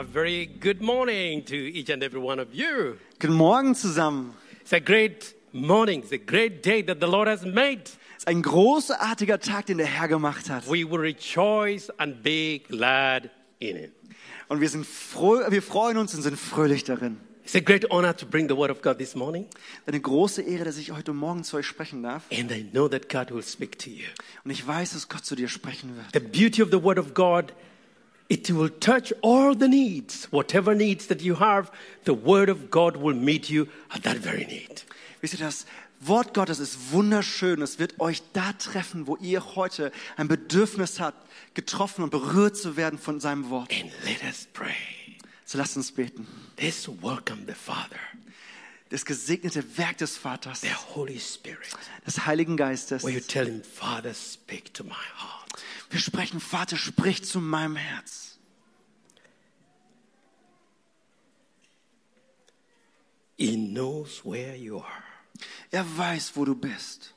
a very good morning to each and every one of you. Guten Morgen zusammen. It's a great morning, it's a great day that the Lord has made. Es ist ein großartiger Tag, den der Herr gemacht hat. We will rejoice and be glad in it. Und wir sind froh, wir freuen uns und sind fröhlich darin. It's a great honor to bring the word of God this morning, Eine große Ehre, dass ich heute Morgen zu euch sprechen darf. and I know that God will speak to you. Und ich weiß, dass Gott zu dir sprechen wird. The beauty of the word of God, it will touch all the needs. Whatever needs that you have, the word of God will meet you at that very need. Wisst ihr, das Wort Gottes ist wunderschön. Es wird euch da treffen, wo ihr heute ein Bedürfnis habt, getroffen und berührt zu werden von seinem Wort. And let us pray. So lasst uns beten. Let's welcome the Father, Das gesegnete Werk des Vaters, the Holy Spirit. des Heiligen Geistes. Where you tell him, Father, speak to my heart. Wir sprechen, Vater, sprich zu meinem Herz. He knows where you are. Er weiß, wo du bist.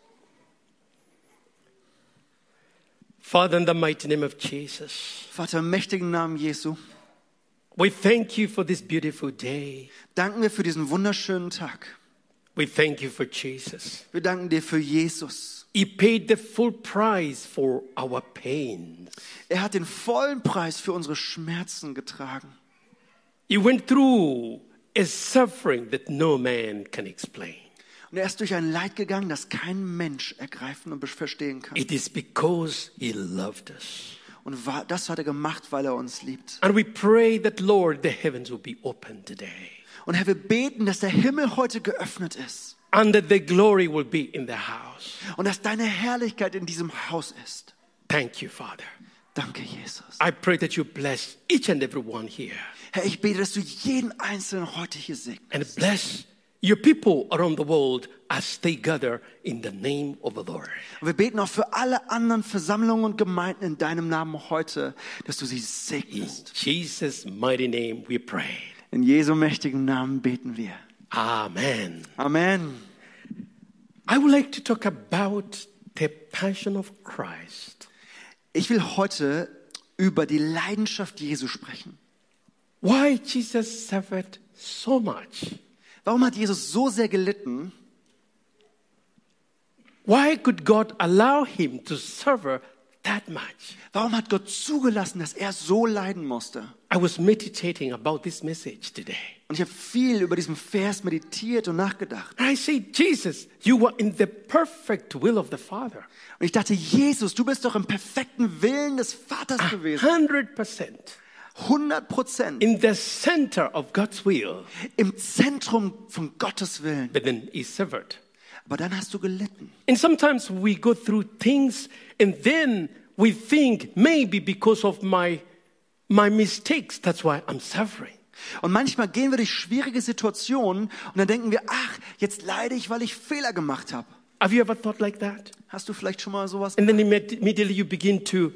Father, in the mighty name of Jesus, Vater, im mächtigen Namen Jesu, we thank you for this beautiful day. danken wir für diesen wunderschönen Tag. We thank you for Jesus. Wir danken dir für Jesus. He paid the full price for our pains. Er hat den vollen Preis für unsere Schmerzen getragen. He went through a suffering that no man can explain. Und er ist durch ein Leid gegangen, das kein Mensch ergreifen und verstehen kann. It is because he loved us. Und das hat er gemacht, weil er uns liebt. And we pray that, Lord, the heavens will be open today. Und Herr, wir beten, dass der Himmel heute geöffnet ist And that the glory will be in the house. und dass deine Herrlichkeit in diesem Haus ist. Thank you, Father. Danke, Jesus. I pray that you bless each and every one here Herr, ich bete, dass du jeden Einzelnen heute hier segnest. and bless your people around the world as they gather in the name of the Lord. Und wir beten auch für alle anderen Versammlungen und Gemeinden in deinem Namen heute, dass du sie In segnest. Jesus' mighty name we pray. In Jesu mächtigen Namen beten wir. Amen. Amen. I would like to talk about the passion of Christ. Ich will heute über die Leidenschaft Jesu sprechen. Why Jesus suffered so much. Warum hat Jesus so sehr gelitten? Why could God allow him to suffer that much? Warum hat Gott zugelassen, dass er so leiden musste? I was meditating about this message today. Und ich habe viel über diesen Vers meditiert und nachgedacht. And I say, Jesus, you were in the perfect will of the Father. Und ich dachte, Jesus, du bist doch im perfekten Willen des Vaters gewesen. 100% 100 Prozent in the center of God's will. im Zentrum von Gottes Willen. But then he suffered. Aber dann hast du gelitten. And sometimes we go through things and then we think maybe because of my, my mistakes, that's why I'm suffering. Und manchmal gehen wir durch schwierige Situationen und dann denken wir, ach, jetzt leide ich, weil ich Fehler gemacht habe. Have you ever thought like that? Hast du vielleicht schon mal sowas? And then imme- immediately you begin to,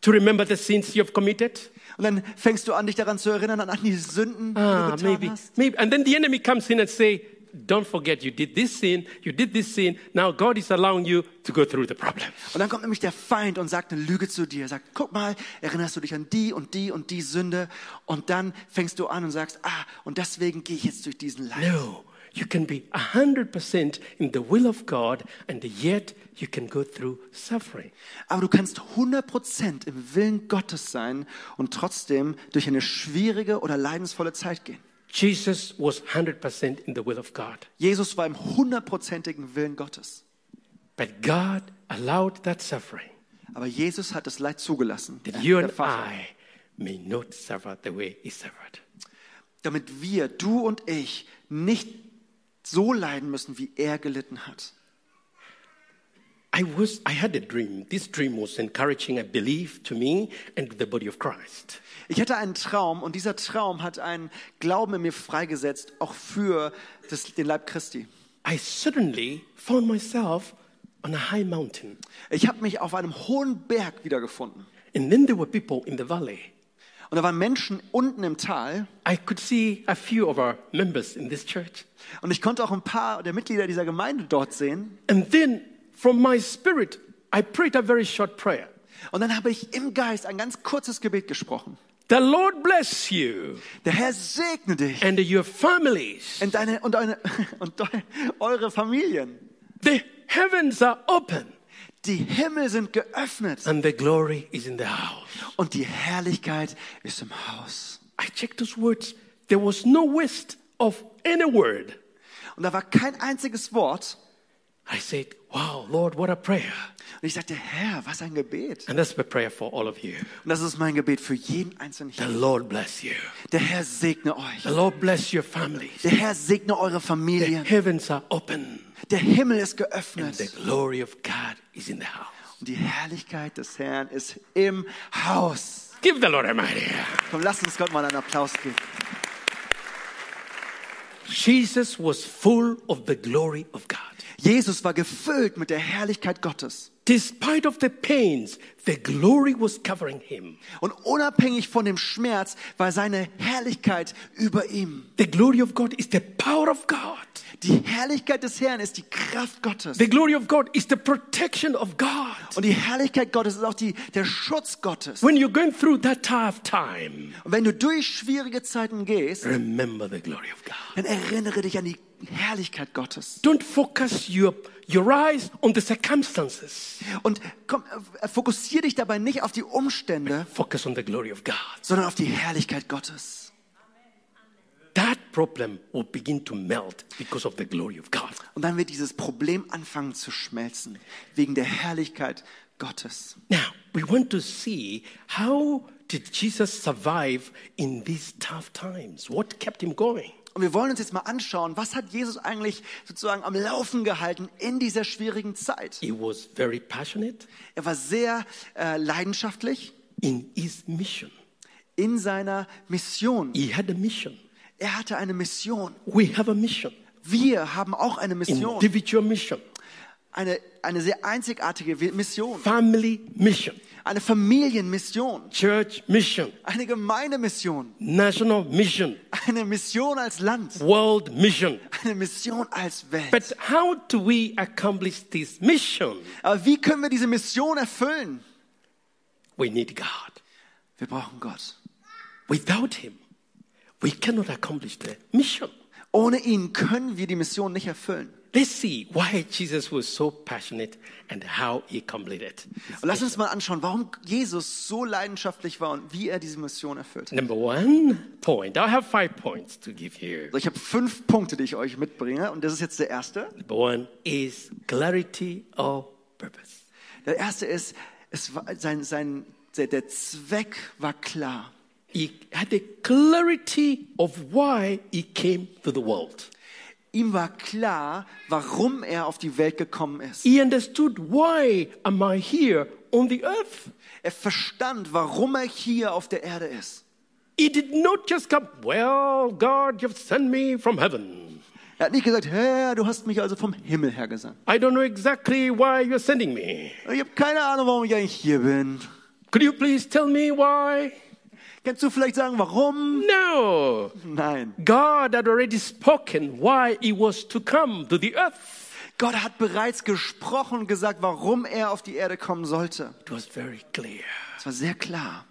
to remember the sins you've committed. Und dann fängst du an, dich daran zu erinnern, an die Sünden, die Ah, du getan maybe, hast. maybe. And then the enemy comes in and say, don't forget you did this sin, you did this sin. Now God is allowing you to go through the problem. Und dann kommt nämlich der Feind und sagt eine Lüge zu dir. Er sagt, guck mal, erinnerst du dich an die und die und die Sünde? Und dann fängst du an und sagst, ah, und deswegen gehe ich jetzt durch diesen Leid. No, you can be 100% in the will of God and yet you can go through suffering. Aber du kannst 100% im Willen Gottes sein und trotzdem durch eine schwierige oder leidensvolle Zeit gehen. Jesus was 100% in the will of God. Jesus war im hundertprozentigen Willen Gottes. But God allowed that suffering Aber Jesus hat das Leid zugelassen. that you and. I may not suffer the way he suffered. Damit wir, du und ich, nicht so leiden müssen, wie er gelitten hat. I was I had a dream. This dream was encouraging, I believe, to me and the body of Christ. Ich hatte einen Traum und dieser Traum hat einen Glauben in mir freigesetzt, auch für das, den Leib Christi. I suddenly found myself on a high mountain. Ich habe mich auf einem hohen Berg wiedergefunden. And then there were people in the valley. Und da waren Menschen unten im Tal I could see a few of our members in this church. und ich konnte auch ein paar der Mitglieder dieser Gemeinde dort sehen. And then from my spirit, I prayed a very short prayer. Und dann habe ich im Geist ein ganz kurzes Gebet gesprochen. The Lord bless you Der Herr segne dich and your families. und, deine, und, deine, und deine, eure Familien. The heavens are open Die Himmel sind geöffnet and the glory is in the house. und die Herrlichkeit ist im Haus. I checked those words. There was no waste of any word. Und da war kein einziges Wort. I said, Wow, Lord, what a prayer. Und ich sagte, Herr, was ein Gebet. And that's my prayer for all of you. Und das ist mein Gebet für jeden Einzelnen The hier. Lord bless you. Der Herr segne euch. The Lord bless your families. Der Herr segne eure The Familien. heavens are open Der Himmel ist and geöffnet. the glory of God is in the house. Und die Herrlichkeit des Herrn ist im Haus. Give the Lord a mighty. Komm, lasst uns Gott mal einen Applaus geben. Jesus was full of the glory of God. Jesus war gefüllt mit der Herrlichkeit Gottes. Despite of the pains, the glory was covering him. Und unabhängig von dem Schmerz war seine Herrlichkeit über ihm. The glory of God is the power of God. Die Herrlichkeit des Herrn ist die Kraft Gottes. The glory of God is the protection of God. Und die Herrlichkeit Gottes ist auch die, der Schutz Gottes. When you're going through that tough time, Und wenn du durch schwierige Zeiten gehst, remember the glory of God. dann erinnere dich an die Herrlichkeit Gottes. Don't focus your, your eyes on the circumstances. Und komm, äh, fokussiere dich dabei nicht auf die Umstände, Focus on the glory of God. sondern auf die Herrlichkeit Gottes. That problem will begin to melt because of the glory of God. Und dann wird dieses Problem anfangen zu schmelzen, wegen der Herrlichkeit Gottes. Now, we want to see how did Jesus survive in these tough times? What kept him going? Und wir wollen uns jetzt mal anschauen, was hat Jesus eigentlich sozusagen am Laufen gehalten in dieser schwierigen Zeit. He was very passionate Er war sehr äh, leidenschaftlich in his mission. in seiner Mission. He had a mission. Er hatte eine Mission. We have a mission, Wir haben auch eine Mission. individual mission, Eine, eine sehr einzigartige Mission. family mission, Eine Familienmission. church mission, Eine Gemeindemission. national mission, Eine Mission als Land. world mission. Eine Mission als Welt. But how do we accomplish this mission? Aber wie können wir diese Mission erfüllen? We need God. Wir brauchen Gott. Without Him, we cannot accomplish the mission. Ohne ihn können wir die Mission nicht erfüllen. Let's see why Jesus was so passionate and how he completed. Und lass uns mal anschauen, warum Jesus so leidenschaftlich war und wie er diese Mission erfüllt. Number one point. I have five points to give you. Also ich habe fünf Punkte, die ich euch mitbringe und das ist jetzt der erste. Number one is clarity of purpose. Der erste ist, es war sein, sein, der, der Zweck war klar. He had a clarity of why he came to the world. Ihm war klar, warum er auf die Welt gekommen ist. He understood why am I here on the earth. Er verstand, warum er hier auf der Erde ist. He did not just come, well, God, you've sent me from heaven. Er hat nicht gesagt, Herr, du hast mich also vom Himmel her gesandt. I don't know exactly why you're sending me. Ich habe keine Ahnung, warum ich eigentlich hier bin. Could you please tell me why? Kannst du vielleicht sagen, warum? No. Nein. God had already spoken why he was to come to the earth. Gott hat bereits gesprochen und gesagt, warum er auf die Erde kommen sollte. It was very clear. Es war sehr klar.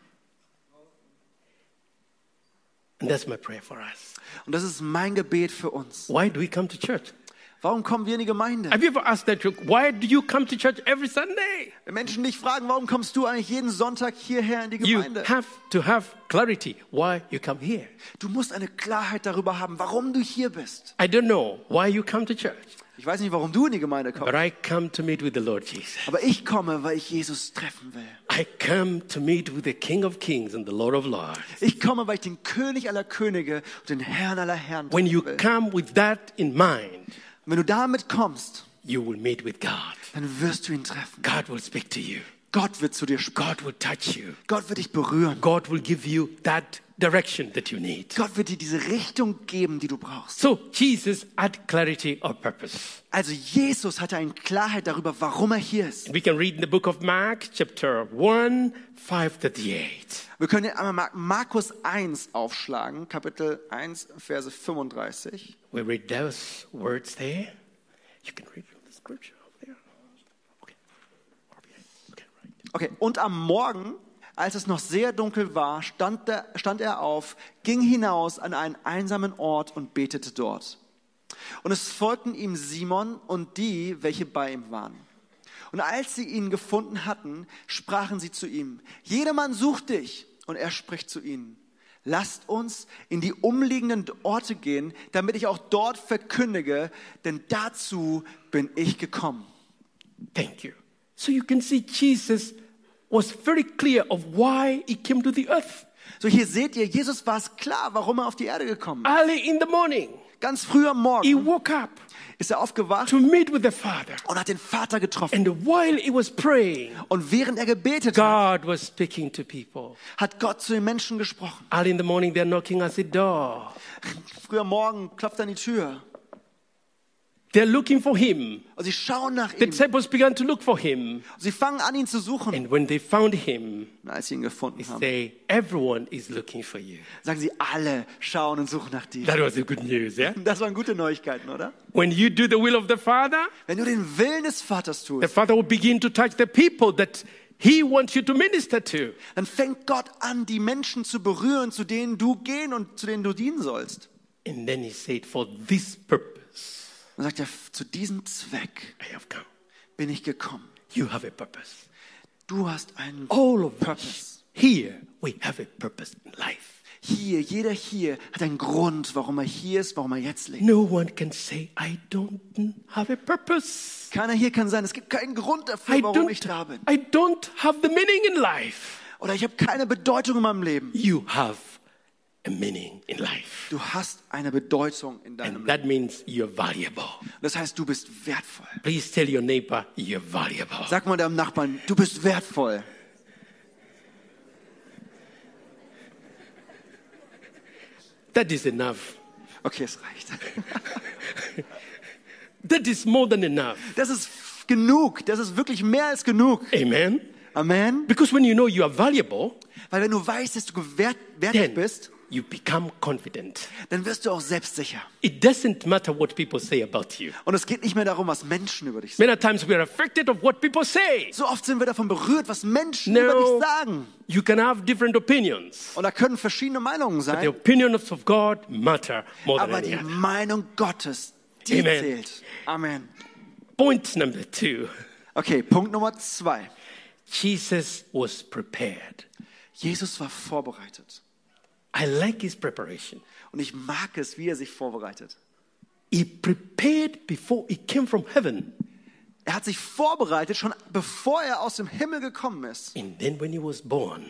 And that's my prayer for us. Und das ist mein Gebet für uns. Why do we come to church? Warum kommen wir in die Gemeinde? Have you ever asked that? Why do you come to church every Sunday? Wenn Menschen dich fragen, warum kommst du eigentlich jeden Sonntag hierher in die You Gemeinde? have to have clarity why you come here. Du musst eine Klarheit darüber haben, warum du hier bist. I don't know why you come to church, Ich weiß nicht, warum du in die Gemeinde but kommst, I come to meet with the Lord Jesus. aber ich komme, weil ich Jesus treffen will. I come to meet with the King of Kings and the Lord of Lords. Ich komme, weil ich den König aller Könige und den Herrn aller Herren When you will. come with that in mind, wenn du damit kommst, you will meet with God. dann wirst du ihn treffen. God will speak to you. Gott wird zu dir sprechen. God will touch you. Gott wird dich berühren. God will give you that direction that you need. Gott wird dir diese Richtung geben, die du brauchst. So Jesus had clarity of purpose. Also Jesus hatte eine Klarheit darüber, warum er hier ist. We can read in the book of Mark, chapter 1, 5 to 8. Wir können einmal Mar- Markus 1 aufschlagen, Kapitel 1, Verse 35. We read those words there. You can read from the scripture over there. Okay. Und am Morgen, Als es noch sehr dunkel war, stand er, stand er auf, ging hinaus an einen einsamen Ort und betete dort. Und es folgten ihm Simon und die, welche bei ihm waren. Und als sie ihn gefunden hatten, sprachen sie zu ihm, jedermann sucht dich. Und er spricht zu ihnen, lasst uns in die umliegenden Orte gehen, damit ich auch dort verkündige, denn dazu bin ich gekommen. Thank you. So you can see Jesus was very clear of why he came to the earth. So hier seht ihr, Jesus war es klar, warum er auf die Erde gekommen ist. Early in the morning, Ganz früh am he Morgen woke up ist er aufgewacht to meet with the Father. und hat den Vater getroffen. And while he was praying, Und während er gebetet hat, God was speaking to people. hat Gott zu den Menschen gesprochen. Early in the morning, they're knocking at the door. Früh am Morgen klopft er an die Tür. They're looking for him. Sie schauen nach The ihm. disciples began to look for him. Sie fangen an, ihn zu suchen. And when they found him, Und als sie ihn gefunden they haben, say, Everyone is looking for you. sagen sie, alle schauen und suchen nach dir. That was the good news, yeah? Das waren gute Neuigkeiten, oder? When you do the will of the Father, Wenn du den Willen des Vaters the tust, Father will begin to touch the people that He wants you to minister to. dann fängt Gott an, die Menschen zu berühren, zu denen du gehen und zu denen du dienen sollst. And then He said, For this purpose Und sagt er, zu diesem Zweck bin ich gekommen. You have a purpose. Du hast einen All of Purpose. here, we have a purpose in life. Hier, jeder hier hat einen Grund, warum er hier ist, warum er jetzt lebt. No one can say, I don't have a purpose. Keiner hier kann sagen, es gibt keinen Grund dafür, I warum ich da bin. I don't have the meaning in life. Oder ich habe keine Bedeutung in meinem Leben. You have a meaning in life. Du hast eine Bedeutung in deinem And Leben. that means you're valuable. Das heißt, du bist wertvoll. Please tell your neighbor you're valuable. Sag mal deinem Nachbarn, du bist wertvoll. That is enough. Okay, es reicht. That is more than enough. Das ist genug. Das ist wirklich mehr als genug. Amen. Amen. Because when you know you are valuable, Weil wenn du weißt, dass du gewert, wertig then bist, you become confident. dann wirst du auch selbstsicher. It doesn't matter what people say about you. Und es geht nicht mehr darum, was Menschen über dich sagen. Many times we are affected of what people say. So oft sind wir davon berührt, was Menschen über No, dich sagen. you can have different opinions. Und da können verschiedene Meinungen The sein. opinions of God matter more than Aber any die other. Meinung Gottes, die Amen. zählt. Amen. Point number two Okay, Punkt Nummer zwei. Jesus was prepared. Jesus war vorbereitet. I like his preparation. Und ich mag es, wie er sich vorbereitet. He prepared before he came from heaven. Er hat sich vorbereitet, schon bevor er aus dem Himmel gekommen ist. And then when he was born,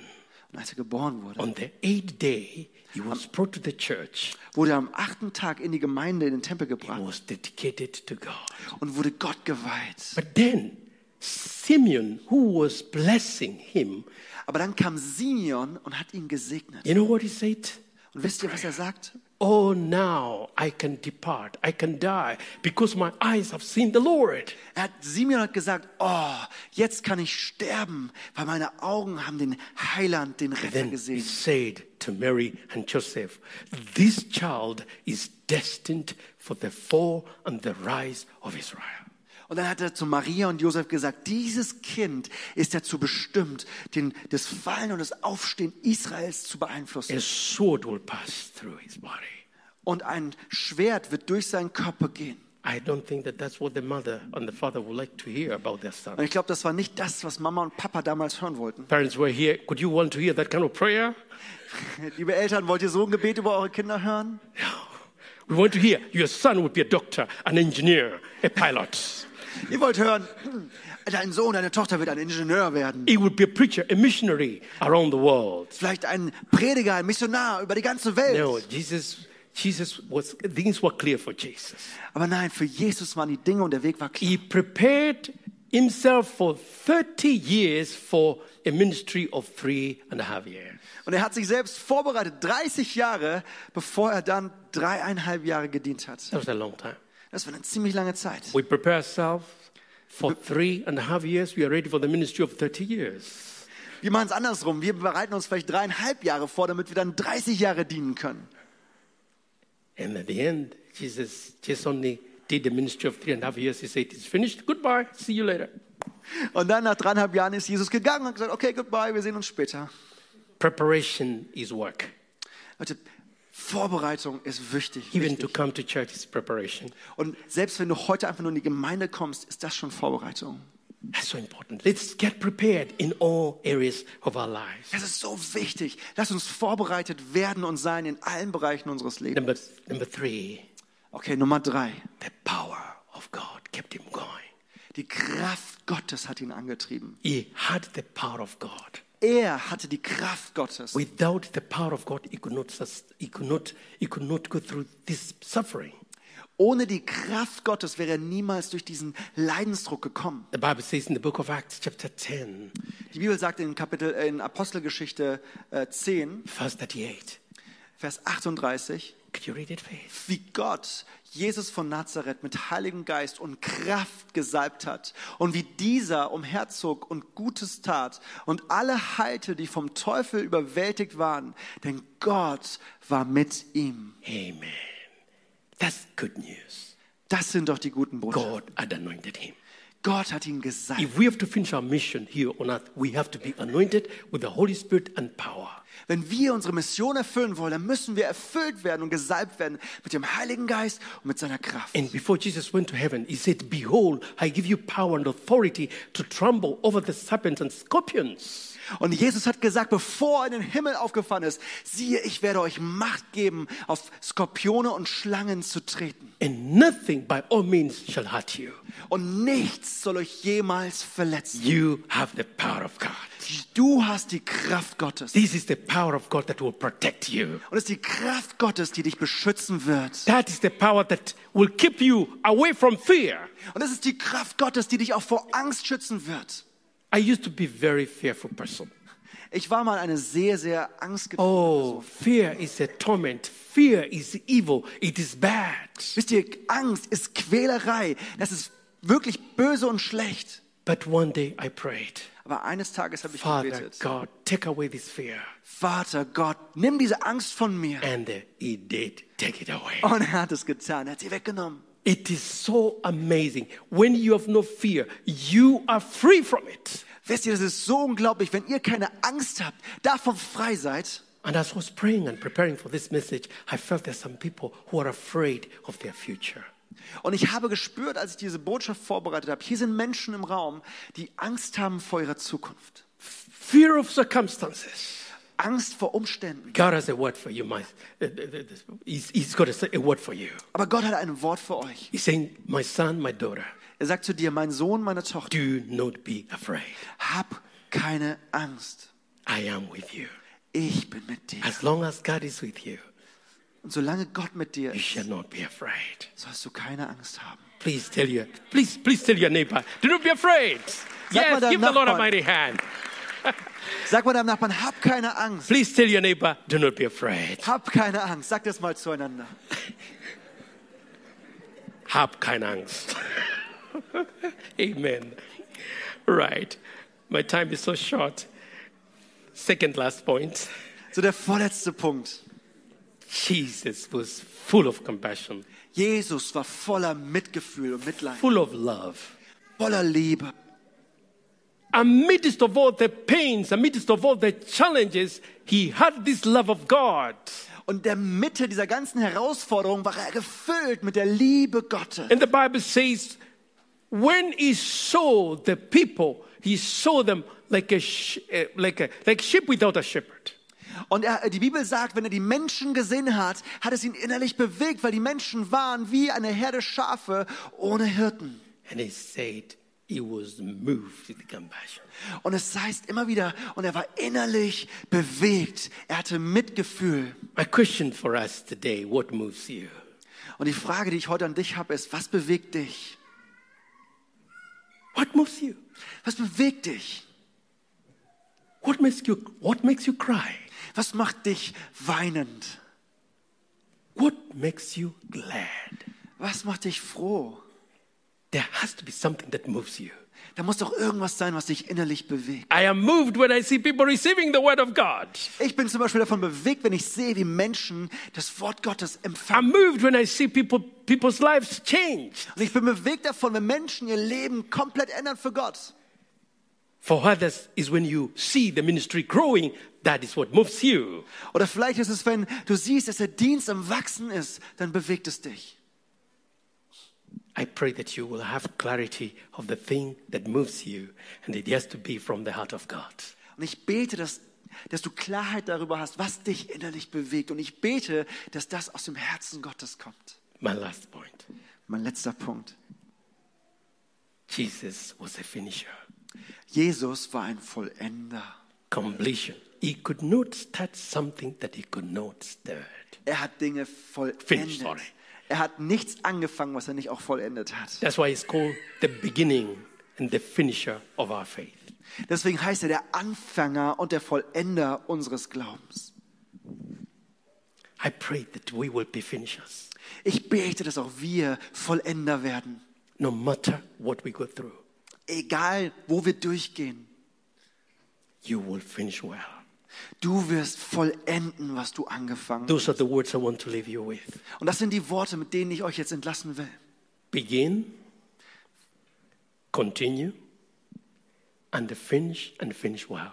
Und als er geboren wurde, on the eighth day, he was brought to the church. wurde er am achten Tag in die Gemeinde, in den Tempel He gebracht was dedicated to God. und wurde Gott geweiht. But then Simeon, who was blessing him, Aber dann kam Simeon und hat ihn gesegnet. you know what he said? Und wisst ihr, was er sagt? Oh, now I can depart, I can die, because my eyes have seen the Lord. Er hat, Simeon hat gesagt, oh, jetzt kann ich sterben, weil meine Augen haben den Heiland, den Retter Then he gesehen. said to Mary and Joseph, This child is destined for the fall and the rise of Israel. Und dann hat er zu Maria und Josef gesagt, dieses Kind ist dazu bestimmt, den, das Fallen und das Aufstehen Israels zu beeinflussen. A sword will pass through his body. Und ein Schwert wird durch seinen Körper gehen. I don't think that that's what the mother and the father would like to hear about their son. Und ich glaube, das war nicht das, was Mama und Papa damals hören wollten. Parents were here. Could you want to hear that kind of prayer? Liebe Eltern, wollt ihr so ein Gebet über eure Kinder hören? We want to hear your son would be a doctor, an engineer, a pilot. Ihr wollt hören, dein Sohn, deine Tochter wird ein Ingenieur werden. He would be a preacher, a missionary around the world. Vielleicht ein Prediger, ein Missionar über die ganze Welt. No, Jesus, Jesus was, things were clear for Jesus. Aber nein, für Jesus waren die Dinge und der Weg war klar. He prepared himself for 30 years for a ministry of three and a half years. Und er hat sich selbst vorbereitet, 30 Jahre, bevor er dann dreieinhalb Jahre gedient hat. That was a long time. Das war eine ziemlich lange Zeit. We prepare ourselves for three and a half years. We are ready for the ministry of 30 years. Wir machen es andersrum. Wir bereiten uns vielleicht dreieinhalb Jahre vor, damit wir dann 30 Jahre dienen können. And at the end, Jesus just only did the ministry of three and a half years. He said, It's finished. Goodbye. See you later. Und dann nach dreieinhalb Jahren ist Jesus gegangen und gesagt, okay, goodbye, wir sehen uns später. Preparation is work. Leute, Vorbereitung ist wichtig. Even wichtig. to come to church is preparation. Und selbst wenn du heute einfach nur in die Gemeinde kommst, ist das schon Vorbereitung. That's so important. Let's get prepared in all areas of our lives. Das ist so wichtig. Lass uns vorbereitet werden und sein in allen Bereichen unseres Lebens. Number, number three, Okay, Nummer drei. the power of God kept him going. Die Kraft Gottes hat ihn angetrieben. He had the power of God. Er hatte die Kraft Gottes. Without the power of God, he could not, he could not, he could not go through this suffering. Ohne die Kraft Gottes wäre er niemals durch diesen Leidensdruck gekommen. The Bible says in the book of Acts, chapter 10, Die Bibel sagt in Kapitel in Apostelgeschichte äh, 10, verse 38. Vers 38, Wie Gott Jesus von Nazareth mit Heiligem Geist und Kraft gesalbt hat und wie dieser umherzog und Gutes tat und alle heilte, die vom Teufel überwältigt waren, denn Gott war mit ihm. Amen. That's good news. Das sind doch die guten Botschaften. God had anointed him. Gott hat ihn gesalbt. If we have to finish our mission here on earth, we have to be anointed with the Holy Spirit and power. Wenn wir unsere Mission erfüllen wollen, dann müssen wir erfüllt werden und gesalbt werden mit dem Heiligen Geist und mit seiner Kraft. And before Jesus went to heaven, he said, Behold, I give you power and authority to trample over the serpents and scorpions. Und Jesus hat gesagt, bevor er in den Himmel aufgefahren ist, siehe, ich werde euch Macht geben, auf Skorpione und Schlangen zu treten. And nothing by all means shall hurt you. Und nichts soll euch jemals verletzen. You have the power of God. Du hast die Kraft Gottes. This is the power of God that will protect you. Und es ist die Kraft Gottes, die dich beschützen wird. That is the power that will keep you away from fear. Und es ist die Kraft Gottes, die dich auch vor Angst schützen wird. I used to be a very fearful person. Ich war mal eine sehr, sehr angstgetriebene Oh, fear is a torment. Fear is evil. It is bad. Wisst ihr, Angst ist Quälerei. Das ist wirklich böse und schlecht. But one day I prayed, Aber eines Tages habe ich Father gebetet. God, take away this fear. Vater Gott, nimm diese Angst von mir. And uh, He did take it away. Und er hat es getan. Er hat sie weggenommen. It is so amazing. When you have no fear, you are free from it. Wisst ihr, das ist so unglaublich, wenn ihr keine Angst habt, davon frei seid. And as I was praying and preparing for this message, I felt there's some people who are afraid of their future. Und ich habe gespürt, als ich diese Botschaft vorbereitet habe, hier sind Menschen im Raum, die Angst haben vor ihrer Zukunft. Fear of circumstances. Angst vor Umständen. God has a word for you. My, uh, uh, uh, he's, he's got a, word for you. Aber Gott hat ein Wort für euch. He's saying, My son, my daughter, Er sagt zu dir, mein Sohn, meine Tochter, do not be afraid. hab keine Angst. I am with you. Ich bin mit dir. As long as God is with you, Und solange Gott mit dir you ist, shall not be afraid. sollst du keine Angst haben. Please tell your, please, please tell your neighbor, do not be afraid. mal Yes, give the Lord a Nachbarn. mighty hand. Sag mal deinem Nachbarn, hab keine Angst. Please tell your neighbor, do not be afraid. Hab keine Angst. Sag das mal zueinander. Hab keine Angst. Amen. Right. My time is so short. Second last point. So der vorletzte Punkt. Jesus was full of compassion, Jesus war voller Mitgefühl und Mitleid, full of love. voller Liebe. Amidst of all the pains, amidst of all the challenges, he had this love of God. Und in der Mitte dieser ganzen Herausforderung war er gefüllt mit der Liebe Gottes. And the Bible says, when he saw the people, he saw them like a, uh, like a like sheep without a shepherd. Und er, die Bibel sagt, wenn er die Menschen gesehen hat, hat es ihn innerlich bewegt, weil die Menschen waren wie eine Herde Schafe ohne Hirten. And he said he was moved with compassion. Und es heißt immer wieder, und er war innerlich bewegt. Er hatte Mitgefühl. My question for us today what moves you? Und die Frage, die ich heute an dich habe, ist, was bewegt dich? What moves you? Was bewegt dich? What makes you, what makes you cry? Was macht dich weinend? What makes you glad? Was macht dich froh? There has to be something that moves you. Da muss doch irgendwas sein, was dich innerlich bewegt. I am moved when I see people receiving the word of God. Ich bin zum Beispiel davon bewegt, wenn ich sehe, wie Menschen das Wort Gottes empfangen. I'm moved when I see people, people's lives change. Und ich bin bewegt davon, wenn Menschen ihr Leben komplett ändern für Gott. For others is when you see the ministry growing, that is what moves you. Oder vielleicht ist es, wenn du siehst, dass der Dienst am Wachsen ist, dann bewegt es dich. I pray that you will have clarity of the thing that moves you, and it has to be from the heart of God. Und ich bete, dass, dass du Klarheit darüber hast, was dich innerlich bewegt. Und ich bete, dass das aus dem Herzen Gottes kommt. My last point Mein letzter Punkt. Jesus was a finisher, Jesus war ein Vollender. completion. He could not start something that he could not start. Er hat Dinge Finish, vollendet. sorry. Er hat nichts angefangen, was er nicht auch vollendet hat. That's why it's called the beginning and the finisher of our faith. Deswegen heißt er der Anfänger und der Vollender unseres Glaubens. I pray that we will be finishers, Ich bete, dass auch wir Vollender werden. no matter what we go through. Egal, wo wir durchgehen. You will finish well. Du wirst vollenden, was du angefangen hast. Those are the words I want to leave you with. Und das sind die Worte, mit denen ich euch jetzt entlassen will. Begin, continue, and finish and finish well.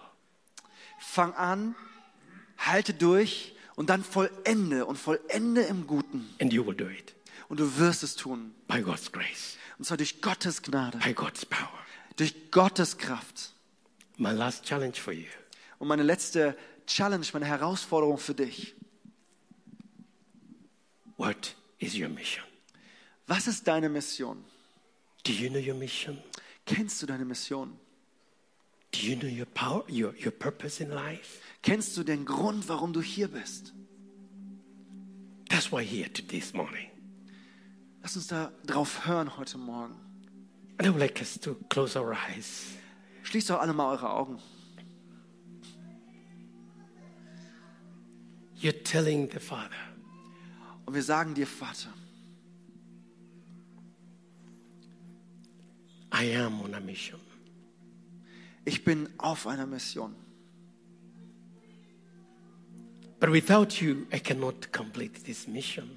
Fang an, halte durch und dann vollende und vollende im Guten. And you will do it Und du wirst es tun. by God's grace, Und zwar durch Gottes Gnade, by God's power. durch Gottes Kraft. My last challenge for you Und meine letzte Challenge, meine Herausforderung für dich. what is your mission? Was ist deine Mission? Do you know your mission? Kennst du deine Mission? Do you know your power, your, your purpose in life? Kennst du den Grund, warum du hier bist? That's why here to this morning. Lass uns da drauf hören heute Morgen. And I would like us to close our eyes. Schließt doch alle mal eure Augen. You're telling the Father, Und wir sagen dir, Vater, I am on a mission. ich bin auf einer Mission. But without you, I cannot complete this mission.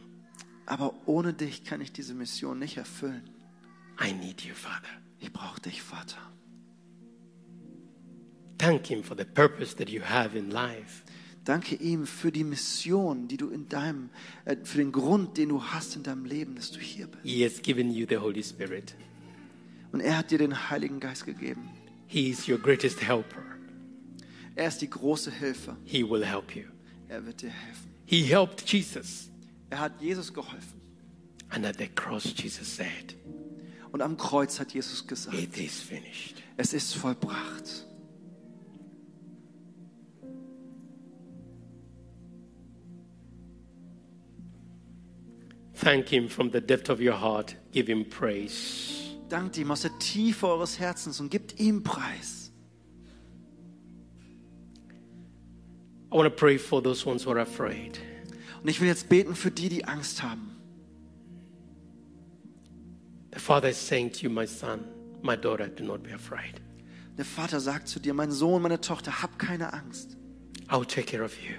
Aber ohne dich kann ich diese Mission nicht erfüllen. I need you, Father. Ich brauche dich, Vater. Thank Him for the purpose that you have in life. Danke ihm für die Mission, die du in deinem, äh, für den Grund, den du hast in deinem Leben, dass du hier bist. He has given you the Holy Spirit. Und er hat dir den Heiligen Geist gegeben. He is your greatest helper. Er ist die große Hilfe. He will help you. Er wird dir helfen. He helped Jesus. Er hat Jesus geholfen. And at the cross, Jesus said, Und am Kreuz hat Jesus gesagt, It is finished. es ist vollbracht. Thank Him from the depth of your heart. Give Him praise. Dankt ihm aus der Tiefe eures Herzens und gebt ihm Preis. I want to pray for those ones who are afraid. Und ich will jetzt beten für die, die Angst haben. The Father is saying to you, my son, my daughter, do not be afraid. Der Vater sagt zu dir, mein Sohn, meine Tochter, hab keine Angst. I'll take care of you.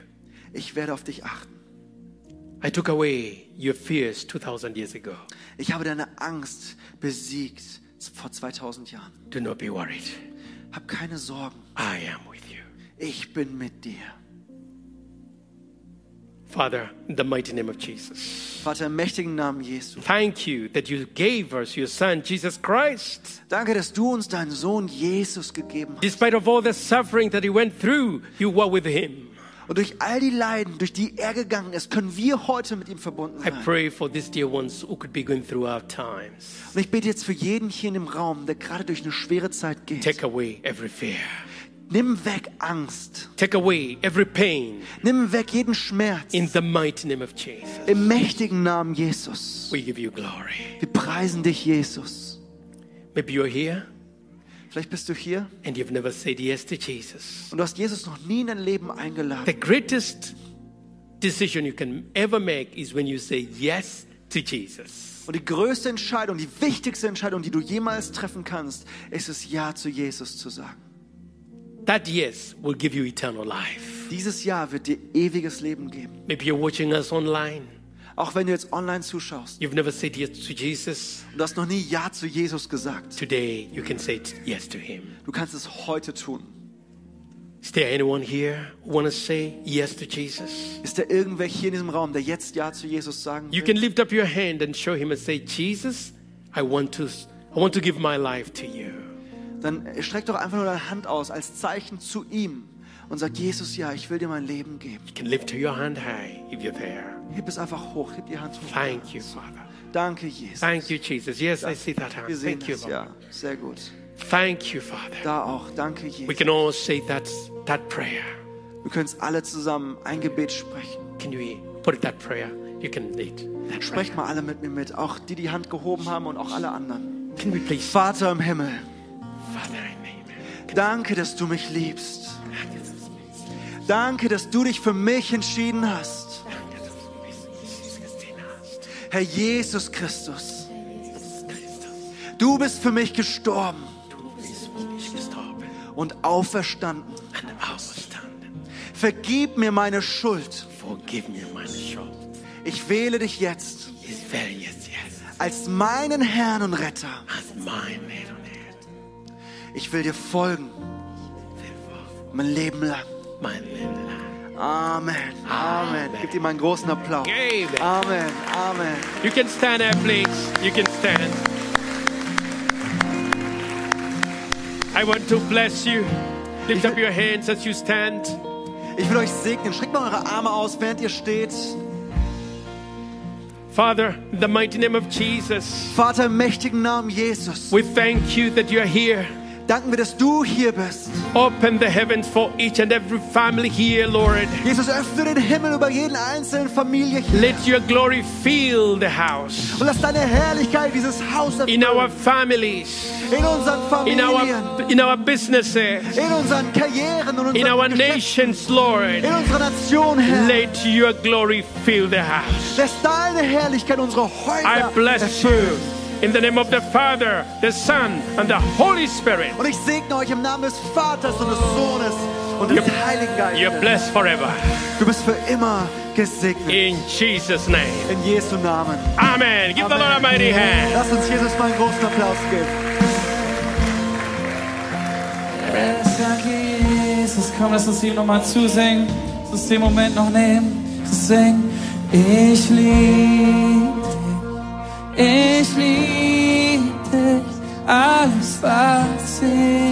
Ich werde auf dich achten. I took away your fears 2,000 years ago. Ich habe deine Angst besiegt vor 2000 Jahren. Do not be worried. Hab keine Sorgen. I am with you. Ich bin mit dir. Father, in the mighty name of Jesus, Vater, im mächtigen Namen Jesu. thank you that you gave us your Son, Jesus Christ. Danke, dass du uns deinen Sohn Jesus gegeben hast. Despite of all the suffering that he went through, you were with him. Und durch all die Leiden, durch die er gegangen ist, können wir heute mit ihm verbunden I sein. pray for these dear ones who could be going through our times. Und ich bete jetzt für jeden hier in dem Raum, der gerade durch eine schwere Zeit geht. Take away every fear. Nimm weg Angst. Take away every pain Nimm weg jeden Schmerz. in the mighty name of Jesus. Im mächtigen Namen Jesus. We give you glory. Wir preisen dich, Jesus. Maybe you're here Vielleicht bist du hier and you've never said yes to Jesus. und du hast Jesus noch nie in dein Leben eingeladen. The greatest decision you can ever make is when you say yes to Jesus. Und die größte Entscheidung, die wichtigste Entscheidung, die du jemals treffen kannst, ist es, Ja zu Jesus zu sagen. That yes will give you eternal life. Dieses Ja wird dir ewiges Leben geben. Maybe you're watching us online. Auch wenn du jetzt online zuschaust You've never said yes to Jesus. und du hast noch nie Ja zu Jesus gesagt. Today you can say yes to him. Du kannst es heute tun. Is there anyone here who want to say yes to Jesus? Ist da irgendwer hier in diesem Raum, der jetzt Ja zu Jesus sagen You will? can lift up your hand and show him and say, Jesus, I want to, I want to give my life to you. Dann streck doch einfach nur deine Hand aus als Zeichen zu ihm und sag, Jesus, ja, ich will dir mein Leben geben. You can lift your hand high if you're there. Heb es einfach hoch, heb die Hand hoch. Thank you, Father. Danke, Jesus. Thank you, Jesus. Yes, I see that hand. Wir sehen Thank you, es, Lord. ja. Sehr gut. Thank you, Father. Da auch. Danke, We Jesus. can all say that, that prayer. Wir können es alle zusammen ein Gebet sprechen. Can we put that prayer? You can lead. Sprecht mal alle mit mir mit, auch die die Hand gehoben haben und auch alle anderen. Can we please, Vater im Himmel, Father, in danke, dass du mich liebst. Danke, dass du dich für mich entschieden hast. Herr Jesus Christus, du bist für mich gestorben und auferstanden. Vergib mir meine Schuld. Ich wähle dich jetzt als meinen Herrn und Retter. Ich will dir folgen, mein Leben lang. My little Amen. Amen. Gib ihm einen großen Applaus. Amen. Amen. Amen. You can stand up, please. You can stand. I want to bless you. Lift up your hands as you stand. Ich will euch segnen. Streckt mal eure Arme aus, während ihr steht. Father, in the mighty name of Jesus, Vater, im mächtigen Namen Jesus, we thank you that you are here. Danken wir, dass du hier bist. Open the heavens for each and every family here, Lord. Jesus, öffne den Himmel über jeden einzelnen Familie hier. Let your glory fill the house. Und lass deine Herrlichkeit dieses Haus In our erfüllen. families, In unseren in Familien, our in our businesses, in unseren Karrieren und in our unseren nations, Lord. in unserer Nation, Herr. Let your glory fill the house. Lass deine Herrlichkeit unsere I Häuser bless you erfüllen. In the name of the Father, the Son, and the Holy Spirit. Und ich segne euch im Namen des Vaters und des Sohnes und des Heiligen You're Geistes. blessed forever. Du bist für immer gesegnet. In Jesus' name. In Jesu Namen. Amen. Give the Lord a mighty hand. Lass uns Jesus mal einen großen Applaus geben. Danke, Jesus. Komm, lass uns ihm nochmal zusingen. Lass uns den Moment noch nehmen. Zu singen. Ich liebe dich. Ich liebe dich. Alles, was ich